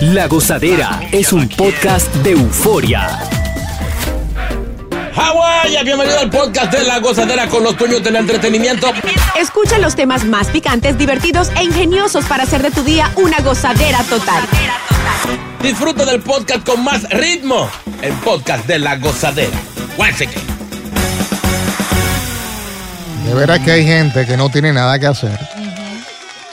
La Gozadera es un podcast de euforia. Hawái, bienvenido al podcast de La Gozadera con los dueños del entretenimiento. Escucha los temas más picantes, divertidos e ingeniosos para hacer de tu día una gozadera total. Disfruta del podcast con más ritmo. El podcast de La Gozadera. De veras que hay gente que no tiene nada que hacer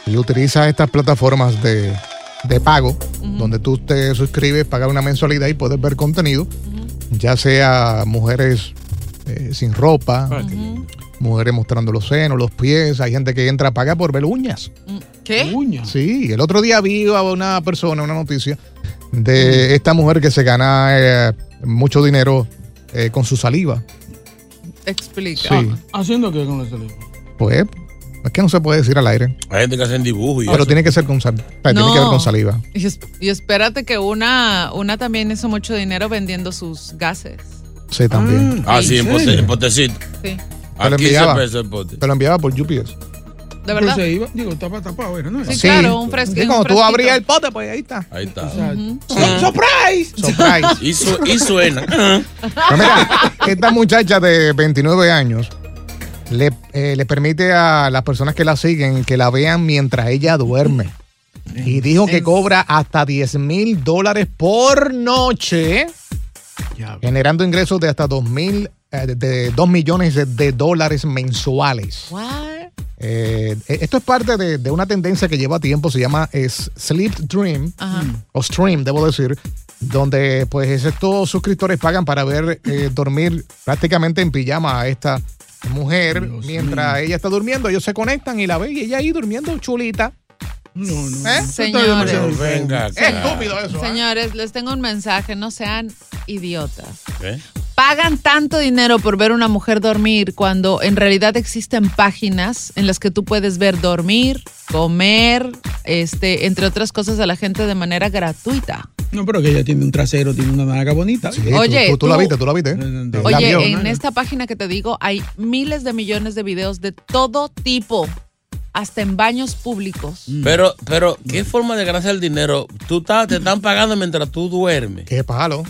y utiliza estas plataformas de, de pago, donde tú te suscribes, pagas una mensualidad y puedes ver contenido, ya sea mujeres eh, sin ropa, mujeres mostrando los senos, los pies, hay gente que entra a pagar por ver uñas. ¿Qué? Sí, el otro día vi a una persona, una noticia de esta mujer que se gana eh, mucho dinero eh, con su saliva. Explica. Sí. ¿Haciendo qué con la saliva? Pues es que no se puede decir al aire, Hay gente que hace dibujo y pero eso. tiene que ser con sal- tiene No. que ver con saliva. Y, es- y espérate que una, una también hizo mucho dinero vendiendo sus gases. Sí, también. Ah, sí, en, ¿En pote, en potecito. Sí. Te lo A 15 enviaba. pesos el pote. Te lo enviaba por UPS. ¿De Pero verdad? se iba, digo, tapa tapado, era, ¿no? Sí, claro, un fresco. Sí, cuando tú fresquito. abrías el pote, pues ahí está. Ahí está. Sur- ¡Surprise! Surprise. Y, su- y suena. Pero mira, esta muchacha de 29 años le, eh, le permite a las personas que la siguen que la vean mientras ella duerme. Y dijo que cobra hasta 10 mil dólares por noche, generando ingresos de hasta 2 mil, eh, de- de 2 millones de, de dólares mensuales. Eh, esto es parte de, de una tendencia que lleva tiempo, se llama es Sleep Dream, Ajá. o Stream, debo decir, donde pues estos suscriptores pagan para ver eh, dormir prácticamente en pijama a esta mujer. Dios Mientras mío. ella está durmiendo, ellos se conectan y la ven y ella ahí durmiendo chulita. No, no. ¿Eh? Señores. Venga, Es acá. estúpido eso. ¿eh? Señores, les tengo un mensaje, no sean idiotas. ¿Eh? Pagan tanto dinero por ver una mujer dormir cuando en realidad existen páginas en las que tú puedes ver dormir, comer, este, entre otras cosas a la gente de manera gratuita. No, pero que ella tiene un trasero, tiene una nalga bonita. Sí, Oye, tú, tú la viste, tú la viste. Oye, en esta página que te digo hay miles de millones de videos de todo tipo, hasta en baños públicos. Pero, pero, ¿qué forma de ganarse el dinero? Tú estás, te están pagando mientras tú duermes. Qué palo.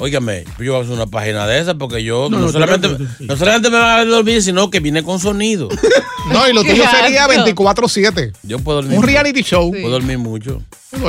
Óigame, yo voy a hacer una página de esa porque yo No, no, no, solamente, no solamente me va a dormir, sino que viene con sonido. No, y lo tuyo sería asco. 24-7. Yo puedo dormir. Un reality show. Puedo dormir mucho.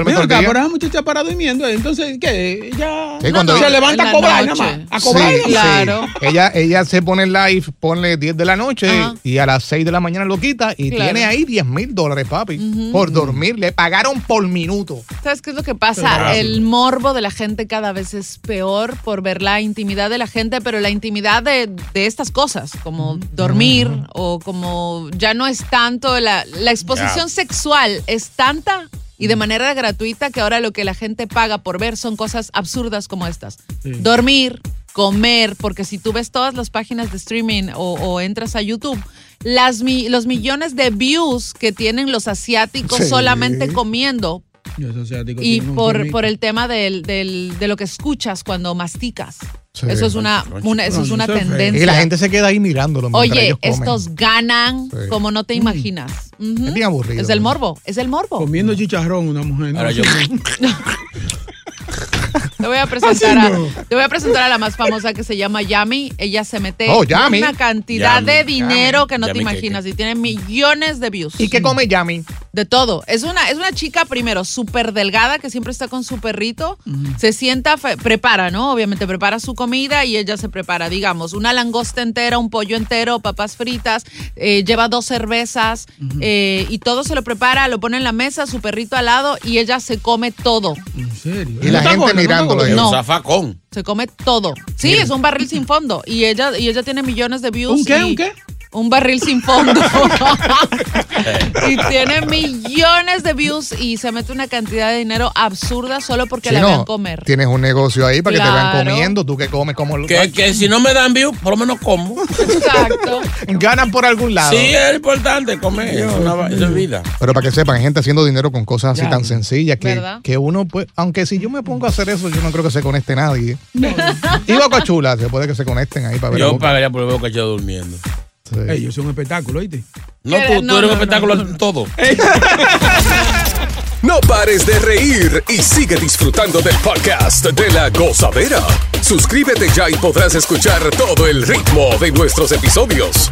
Mira acá, pero esa muchacha para durmiendo, entonces, ¿qué? Ella Sí, cuando- se levanta a cobrar noche. nada más. A cobrar Sí, nada más. Claro. sí. Ella, ella se pone en live, ponle 10 de la noche Ajá. y a las 6 de la mañana lo quita y Claro. tiene ahí 10 mil dólares, papi, por dormir. Le pagaron por minuto. ¿Sabes qué es lo que pasa? El morbo de la gente cada vez es peor por ver la intimidad de la gente, pero la intimidad de, de estas cosas, como dormir o como ya no es tanto, la, la exposición sexual es tanta y de manera gratuita que ahora lo que la gente paga por ver son cosas absurdas como estas. Dormir, comer, porque si tú ves todas las páginas de streaming o, o entras a YouTube, las, los millones de views que tienen los asiáticos Sí. solamente comiendo Y por, por el tema del, del- de lo que escuchas cuando masticas. Sí. Eso es una, una- eso es No, una es feo. tendencia. Y la gente se queda ahí mirándolo Oye, ellos comen. estos ganan Sí. como no te imaginas. Ujú. Es bien aburrido. Es el morbo, es el morbo. Comiendo chicharrón una mujer. ¿no? Ahora yo, Te voy a presentar a, te voy a presentar a la más famosa que se llama Yami. Ella se mete Oh, Yami. una cantidad Yami, de dinero que no Yami te imaginas y tiene millones de views. ¿Y qué come Yami? De todo. Es una, es una chica, primero, súper delgada, que siempre está con su perrito. Se sienta, fe- prepara, ¿no? Obviamente prepara su comida y ella se prepara, digamos, una langosta entera, un pollo entero, papas fritas, eh, lleva dos cervezas eh, y todo se lo prepara, lo pone en la mesa, su perrito al lado y ella se come todo. ¿En serio? Y la ¿No está gente mirándolo No. un zafacón. Se come todo. Sí, es un barril sin fondo. Y ella, y ella tiene millones de views. ¿Un qué? y- ¿Un qué? Un barril sin fondo. y tiene millones de views y se mete una cantidad de dinero absurda solo porque la Chino, vean comer. Tienes un negocio ahí para que te vean comiendo. Tú que comes como lo- Que, que si no me dan view, por lo menos como. Exacto. ganan por algún lado. Sí, es importante comer. Es una es vida. Pero para que sepan, hay gente haciendo dinero con cosas así Ya. tan sencillas que, ¿Verdad? que uno, pues, aunque si yo me pongo a hacer eso, yo no creo que se conecte nadie. Y Boca Chula, se puede que se conecten ahí para ver. Yo Boca. pagaría por el veo cachado durmiendo. Sí. Ey, yo soy un espectáculo, ¿oíste? No, ¿Qué? tú, No, eres un espectáculo no, todo. No pares de reír y sigue disfrutando del podcast de la gozadera. Suscríbete ya y podrás escuchar todo el ritmo de nuestros episodios.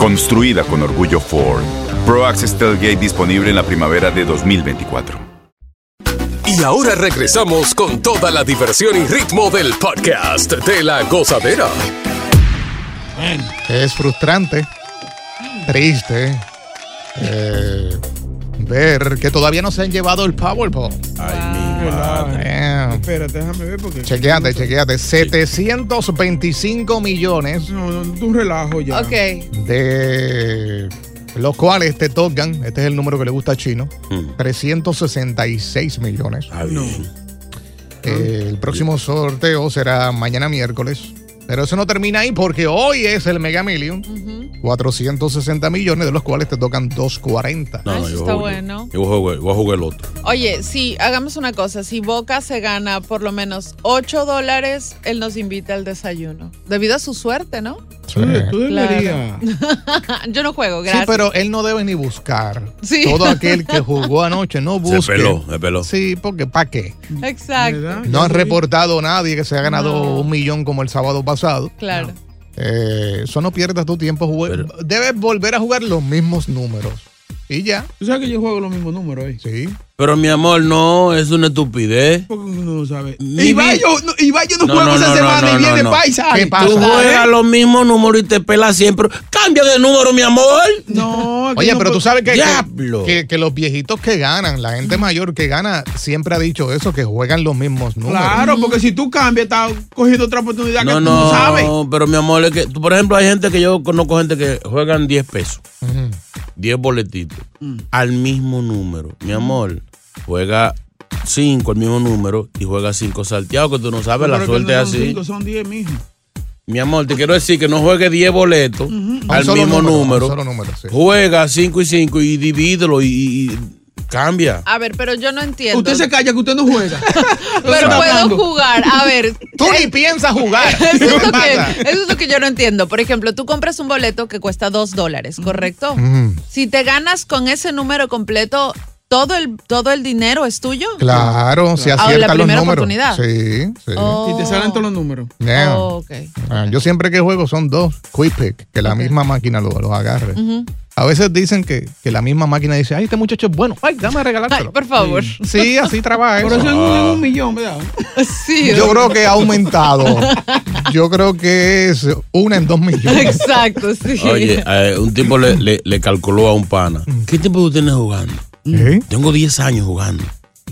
Construida con orgullo Ford. Pro Access Tailgate disponible en la primavera de 2024. Y ahora regresamos con toda la diversión y ritmo del podcast de la gozadera. Es frustrante, triste, eh, ver que todavía no se han llevado el Powerball. Damn. Espérate, déjame ver porque. Chequeate, chequeate. 725 millones No, no, tú un relajo ya. Ok. de los cuales te tocan, este es el número que le gusta a Chino, Mm. 366 millones. Ah, bien. Eh, el próximo sorteo será mañana miércoles. Pero eso no termina ahí porque hoy es el Mega Million. 460 millones, de los cuales te tocan 240. No, no, eso yo está bueno. Yo voy a jugar, voy a jugar el otro. Oye, sí, hagamos una cosa. Si Boca se gana por lo menos 8 dólares, él nos invita al desayuno. Debido a su suerte, ¿no? Tú, tú deberías. Yo no juego, Sí, gracias. pero él no debe ni buscar. Sí. Todo aquel que jugó anoche no busque. Se peló, se peló. Sí, porque ¿para qué? Exacto. No han reportado nadie que se ha ganado No. un millón como el sábado pasado. Claro. Eh, eso no pierdas tu tiempo. Pero- Debes volver a jugar los mismos números. Y ya. Tú sabes que yo juego los mismos números ahí. Sí. Pero mi amor, no, es una estupidez. No sabe. Y va vi- yo, no, yo no, No, juego no, esa no, semana no, y no, viene no. paisa. ¿Qué pasa? Tú ¿eh? juegas los mismos números y te pelas siempre. Cambia de número, mi amor. No, Oye, no pero puedo- tú sabes que, que, Diablo. que- que los viejitos que ganan, la gente mayor que gana, siempre ha dicho eso, que juegan los mismos números. Claro, porque si tú cambias, estás cogiendo otra oportunidad que No, tú no no, sabes. pero mi amor, es que, tú, por ejemplo, hay gente que yo conozco gente que juegan 10 pesos, Ujú. 10 boletitos, Mm. al mismo número. Mi amor, juega 5 al mismo número y juega 5 salteados, que tú no sabes, la suerte no es son así. cinco, son 10, mijo. Mi amor, te quiero decir que no juegue 10 boletos al mismo número, a un número. solo número, sí. Juega 5 y 5 y divídelo y, cambia. A ver, pero yo no entiendo. Usted se calla que usted no juega. pero puedo hablando. jugar. A ver. Tú ni piensas jugar. Eso es, ¿Qué lo que, eso es lo que yo no entiendo. Por ejemplo, tú compras un boleto que cuesta dos dólares, ¿correcto? Si te ganas con ese número completo, todo el, todo el dinero es tuyo. Claro, si Ah, la aciertas los primera números. oportunidad. Sí, sí. Oh. Y te salen todos los números. Yeah. Oh, ok. Ah, Yo siempre que juego son dos, quick pick, que la misma máquina los lo agarre. A veces dicen que, que la misma máquina dice, ay, este muchacho es bueno, ay, dame a regalártelo. Por favor. Sí, así trabaja Por eso. es un, en un millón, ¿verdad? Sí. Yo creo que ha aumentado. Yo creo que es una en dos millones. Exacto, sí. Oye, eh, un tipo le, le- le calculó a un pana. ¿Qué tiempo tú tienes jugando? ¿Eh? Tengo 10 años jugando.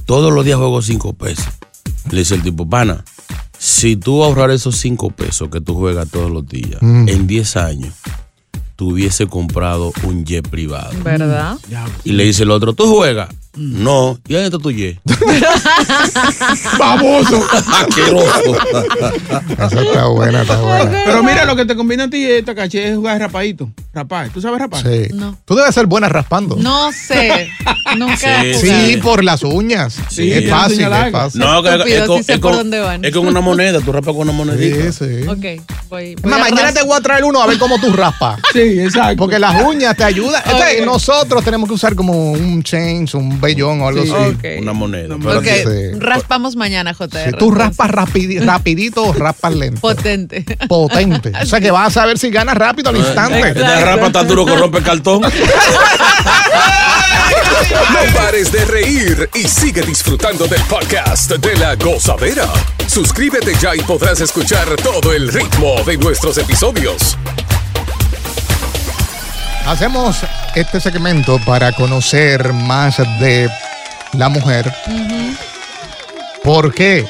Todos los días juego 5 pesos. Le dice el tipo, pana, si tú ahorrar esos 5 pesos que tú juegas todos los días, Mm. en 10 años, tú hubiese comprado un jet privado. ¿Verdad? Y le dice el otro, ¿tú juegas? No. ¿Y ahí está tu jet? ¡Baboso! Asqueroso. Esa está buena, está buena. Pero mira, lo que te conviene a ti, esta caché, es jugar rapadito. Rapar. ¿Tú sabes rapar? Sí. No. Tú debes ser buena raspando. No sé. Nunca. Sí, por las uñas. Sí, es ya fácil, es fácil. No, que es, con, sí sé es por con- dónde van. es con una moneda. Tú raspas con una monedita. Sí, sí. Ok, voy. voy más, mañana te voy a traer uno a ver cómo tú raspas. Sí, exacto. Porque las uñas te ayudan. Este, nosotros tenemos que usar como un change, un o algo Sí. así. Una moneda. Sí. raspamos mañana, JR. Si tú raspas rapidi- rapidito o raspas lento. Potente. Potente. O sea que vas a saber si ganas rápido al instante. Te rapa tan duro que rompe cartón. No pares de reír y sigue disfrutando del podcast de la gozadera. Suscríbete ya y podrás escuchar todo el ritmo de nuestros episodios. Hacemos este segmento para conocer más de la mujer. ¿Por qué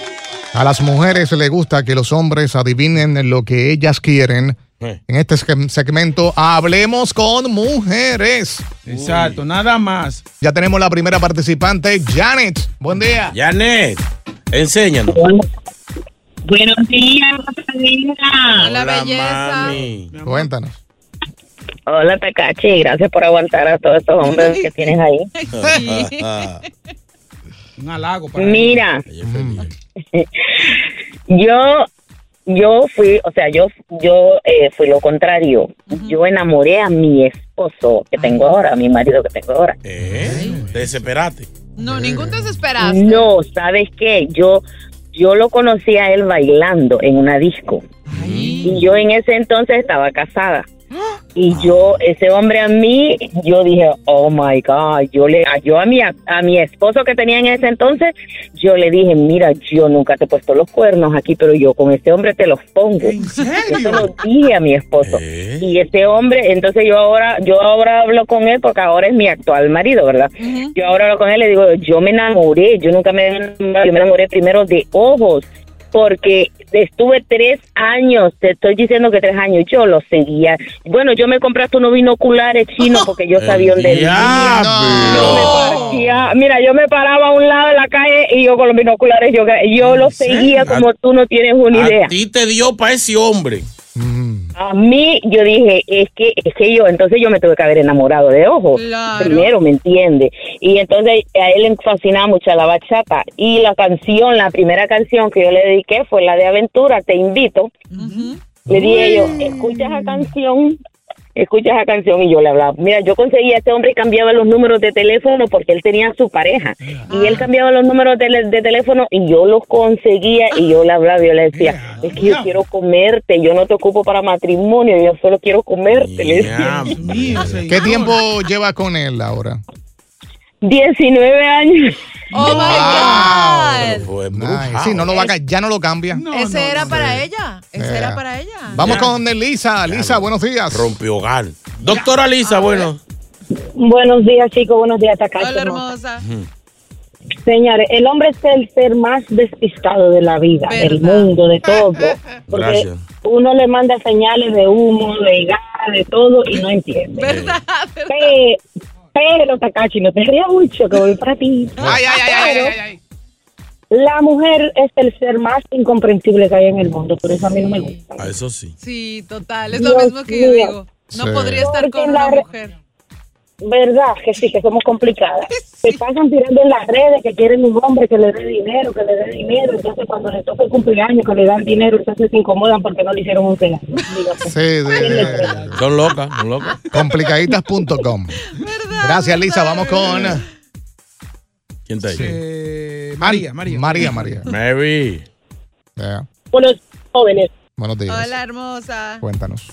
a las mujeres les gusta que los hombres adivinen lo que ellas quieren? Eh. En este seg- segmento hablemos con mujeres. Exacto, nada más. Ya tenemos la primera participante, Janet. Buen día. Janet, enséñanos. Buenos días, Rosalina. Hola, belleza. mami. Cuéntanos. Hola, Takachi. Gracias por aguantar a todos estos hombres que tienes ahí. Un halago para Mira, yo, yo fui, o sea, yo, yo eh, fui lo contrario. Yo enamoré a mi esposo que tengo ahora, a mi marido que tengo ahora. ¿Eh? Te desesperaste. No, ningún desesperaste. No, ¿sabes qué? Yo, yo lo conocí a él bailando en una disco. Y yo en ese entonces estaba casada. Y yo, ese hombre a mí, yo dije, oh my God, yo le, a- yo a mi, a, mi esposo que tenía en ese entonces, yo le dije, mira, yo nunca te he puesto los cuernos aquí, pero yo con este hombre te los pongo. ¿En Yo serio? lo dije a mi esposo. ¿Eh? Y ese hombre, entonces yo ahora, yo ahora hablo con él porque ahora es mi actual marido, ¿verdad? Yo ahora hablo con él y le digo, yo me enamoré, yo nunca me enamoré, yo me enamoré primero de ojos, porque estuve tres años, te estoy diciendo que tres años, yo lo seguía. Bueno, yo me compré hasta unos binoculares chinos porque yo sabía dónde vivía. Yo me parecía- mira, yo me paraba a un lado de la calle y yo con los binoculares, yo, yo lo seguía como tú no tienes una idea. A ti te dio para ese hombre. Mm. A mí, yo dije, es que, es que yo, entonces yo me tuve que haber enamorado de. Claro. Primero, ¿me entiende? Y entonces a él le fascinaba mucho la bachata. Y la canción, la primera canción que yo le dediqué fue la de Aventura, Te Invito. Le dije yo, escucha esa canción, escucha esa canción y yo le hablaba. Mira, yo conseguía a este hombre y cambiaba los números de teléfono porque él tenía su pareja. Y él cambiaba los números de, de teléfono y yo los conseguía y yo le hablaba y yo le decía, es que yo quiero comerte, yo no te ocupo para matrimonio, yo solo quiero comerte. Señor. ¿Qué tiempo lleva con él ahora? 19 años. Oh my Pero God. brujao. sí, no lo va a ya no lo cambia. No, Ese no, era no. para ella. Ese era para ella. Vamos Ya. con Lisa. Lisa, buenos días. Rompió hogar. Doctora Lisa, bueno. Buenos días, chicos, buenos días, Takashi. Hola, hermosa. Señores, el hombre es el ser más despistado de la vida, ¿Verdad? del mundo, de todo. Porque Gracias. uno le manda señales de humo, de gas, de todo y no entiende. ¿Verdad? Pe- Pero, Takachi, no te rías mucho, que voy para ti. Ay, ay, ay, ay, ay, ay. La mujer es el ser más incomprensible que hay en el mundo, por eso a mí no me gusta. A eso sí. Sí, total. Es lo mismo que yo digo. No Sí. podría estar Porque con la una mujer. ¿Verdad? Que sí, que somos complicadas. Se pasan tirando en las redes que quieren un hombre que le dé dinero, que le dé dinero. Entonces, cuando le toca el cumpleaños, que le dan dinero, entonces se incomodan porque no le hicieron un regalo. Sí, de Son locas, son locas. complicaditas.com. Gracias, Lisa. Vamos con ¿Quién está ahí? Eh, María, María. María, María. Mary. Yeah. Buenos jóvenes, Buenos días. Hola, hermosa. Cuéntanos.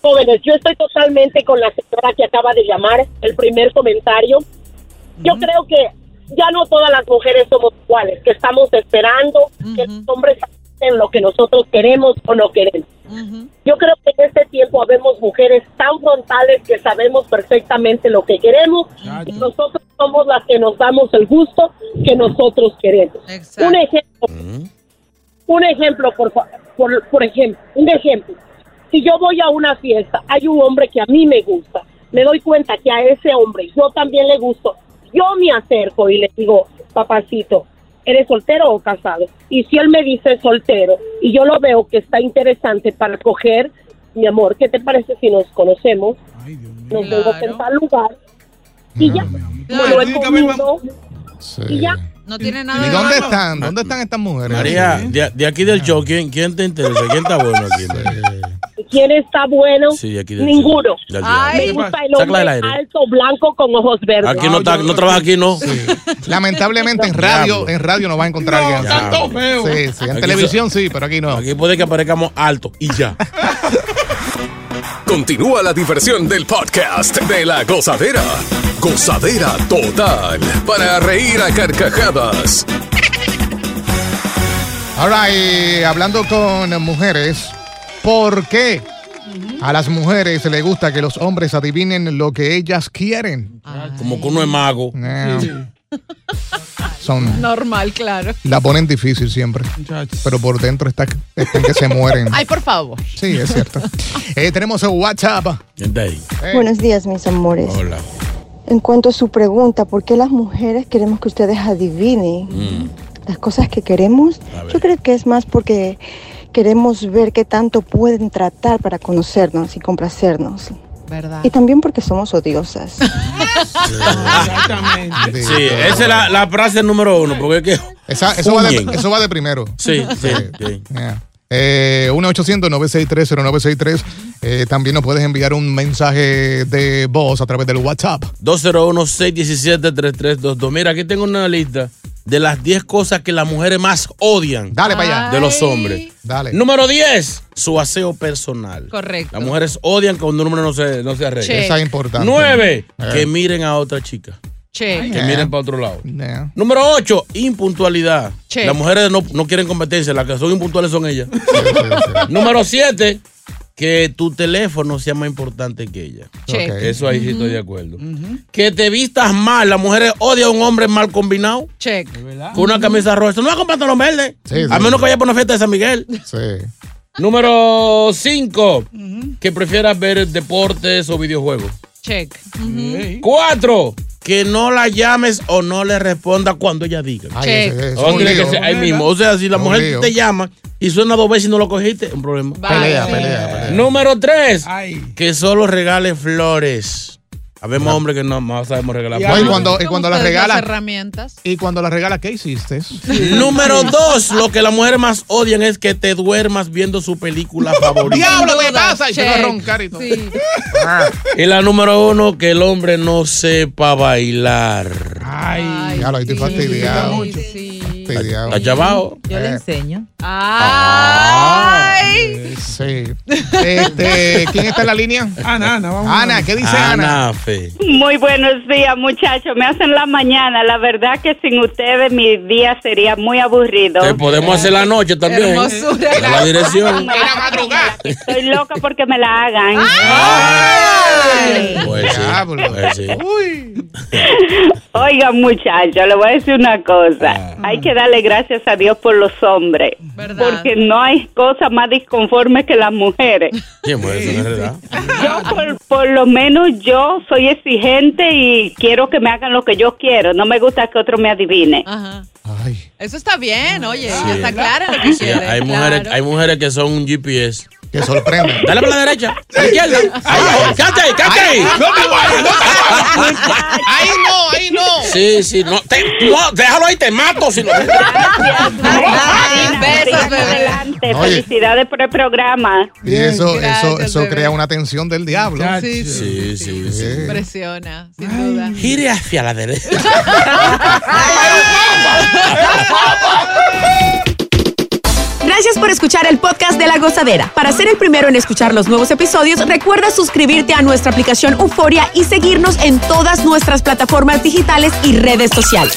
Jóvenes, yo estoy totalmente con la señora que acaba de llamar, el primer comentario. Yo creo que ya no todas las mujeres somos iguales, que estamos esperando que los hombres hacen lo que nosotros queremos o no queremos. Yo creo que en este tiempo habemos mujeres tan frontales que sabemos perfectamente lo que queremos y nosotros somos las que nos damos el gusto que nosotros queremos. Un ejemplo, un ejemplo, por, por, por ejemplo, un ejemplo. Si yo voy a una fiesta, hay un hombre que a mí me gusta, me doy cuenta que a ese hombre yo también le gusto, yo me acerco y le digo, papacito, ¿eres soltero o casado? Y si él me dice soltero y yo lo veo que está interesante para coger, mi amor, ¿qué te parece si nos conocemos? Nos vemos en tal lugar y ya, lo he comido y ya. No tiene nada ¿Y de dónde están? ¿Dónde están estas mujeres? María, de, de aquí del show, ¿quién, quién te interesa? ¿Quién está bueno aquí? ¿Quién está bueno? Sí, de aquí del Ninguno. Del Me diablo. gusta el hombre alto, blanco, con ojos verdes. Aquí no, está, no trabaja aquí, ¿no? Lamentablemente en radio, en radio no va a encontrar No, alguien. tanto feo. Sí, sí, en Aquí televisión sí, pero aquí no. Aquí puede que aparezcamos alto y ya. Continúa la diversión del podcast de la gozadera. Gozadera total. Para reír a carcajadas. Ahora, y hablando con mujeres, ¿por qué a las mujeres les gusta que los hombres adivinen lo que ellas quieren? Como que uno es mago. No. Son, Normal, claro. la ponen difícil siempre, pero por dentro está, están que se mueren. Ay, por favor. Sí, es cierto. Eh, tenemos el WhatsApp. Buenos días, mis amores. Hola. En cuanto a su pregunta, ¿por qué las mujeres queremos que ustedes adivinen Mm. las cosas que queremos? Yo creo que es más porque queremos ver qué tanto pueden tratar para conocernos y complacernos. ¿Verdad? Y también porque somos odiosas. Exactamente. Sí, esa es la, la frase número uno, porque es que... Esa- eso, va de, Fuñen. eso va de primero. Sí, sí, sí. Yeah. Eh, 1-800-963-0963. Eh, también nos puedes enviar un mensaje de voz a través del WhatsApp. 201-617-3322. Mira, aquí tengo una lista de las 10 cosas que las mujeres más odian. Dale para allá. De los hombres. Dale. Número 10, su aseo personal. Correcto. Las mujeres odian cuando un hombre no se, no se arregla. Che. Esa es importante. 9, Eh. que miren a otra chica. Che. Que miren para otro lado. Yeah. Número 8, impuntualidad. Che. Las mujeres no, no quieren competencia, las que son impuntuales son ellas. Número 7, que tu teléfono sea más importante que ella. Eso ahí sí estoy de acuerdo. Que te vistas mal. Las mujeres odian a un hombre mal combinado. Check. Con una camisa roja. Eso no va con pantalón verde. Sí, sí, a menos sí. que vaya por una fiesta de San Miguel. Sí. Número 5. Que prefieras ver deportes o videojuegos. Check. 4. Que no la llames o no le responda cuando ella diga. Ay, Check. ese- ese es O que ahí mismo. O sea, si la mujer lío. te llama y suena dos veces y no lo cogiste, un problema. Pelea, Vale. pelea, pelea. Número 3. Ay. Que solo regale flores. Habemos hombres que no, no sabemos regalar Y No, y flores. cuando, y ¿Cómo cuando las regala. herramientas. Y cuando la regala, ¿qué hiciste? Número dos, lo que las mujeres más odian es que te duermas viendo su película favorita. ¡Diablo, qué pasa! Y se va a roncar y todo. Sí. Y la número uno, que el hombre no sepa bailar. Ay. Ya lo estoy fastidiado. Sí, sí. Fastidiado. ¿Está chavado? Yo le Eh. enseño. Ay. Sí. Este, ¿Quién está en la línea? Ana, Ana, vamos. Ana, ¿qué dice Ana? Ana Fe. Muy buenos días, muchachos. Me hacen la mañana. La verdad que sin ustedes mi día sería muy aburrido. Te podemos hacer la noche también. Hermosura. A la dirección. Estoy loca porque me la hagan. Pues sí. Pues sí. Oigan, muchachos, le voy a decir una cosa. Hay que darle gracias a Dios por los hombres. ¿Verdad? Porque no hay cosa más disconforme que las mujeres. Sí, pues eso es verdad. Yo, por, por lo menos, yo soy exigente y quiero que me hagan lo que yo quiero. No me gusta que otro me adivine. Ajá. Ay, Eso está bien, oye. Sí. Está claro lo que Sí, quiere. hay, mujeres, claro. hay mujeres que son un GPS. Que sorprende. Dale para la derecha, a la izquierda. Ahí, quédate, quédate ahí. No te vayas, no te vayas. Ahí no, ahí no. Sí, sí, no, te- no, déjalo ahí, te mato. Si no. Bebé. Adelante, felicidades por el programa. Y eso, eso, gracias, eso crea una tensión del diablo. Sí, sí, Sí, sí, sí. Impresiona, sin duda. Gire hacia la derecha. Gracias por escuchar el podcast de La Gozadera. Para ser el primero en escuchar los nuevos episodios, recuerda suscribirte a nuestra aplicación Euforia y seguirnos en todas nuestras plataformas digitales y redes sociales.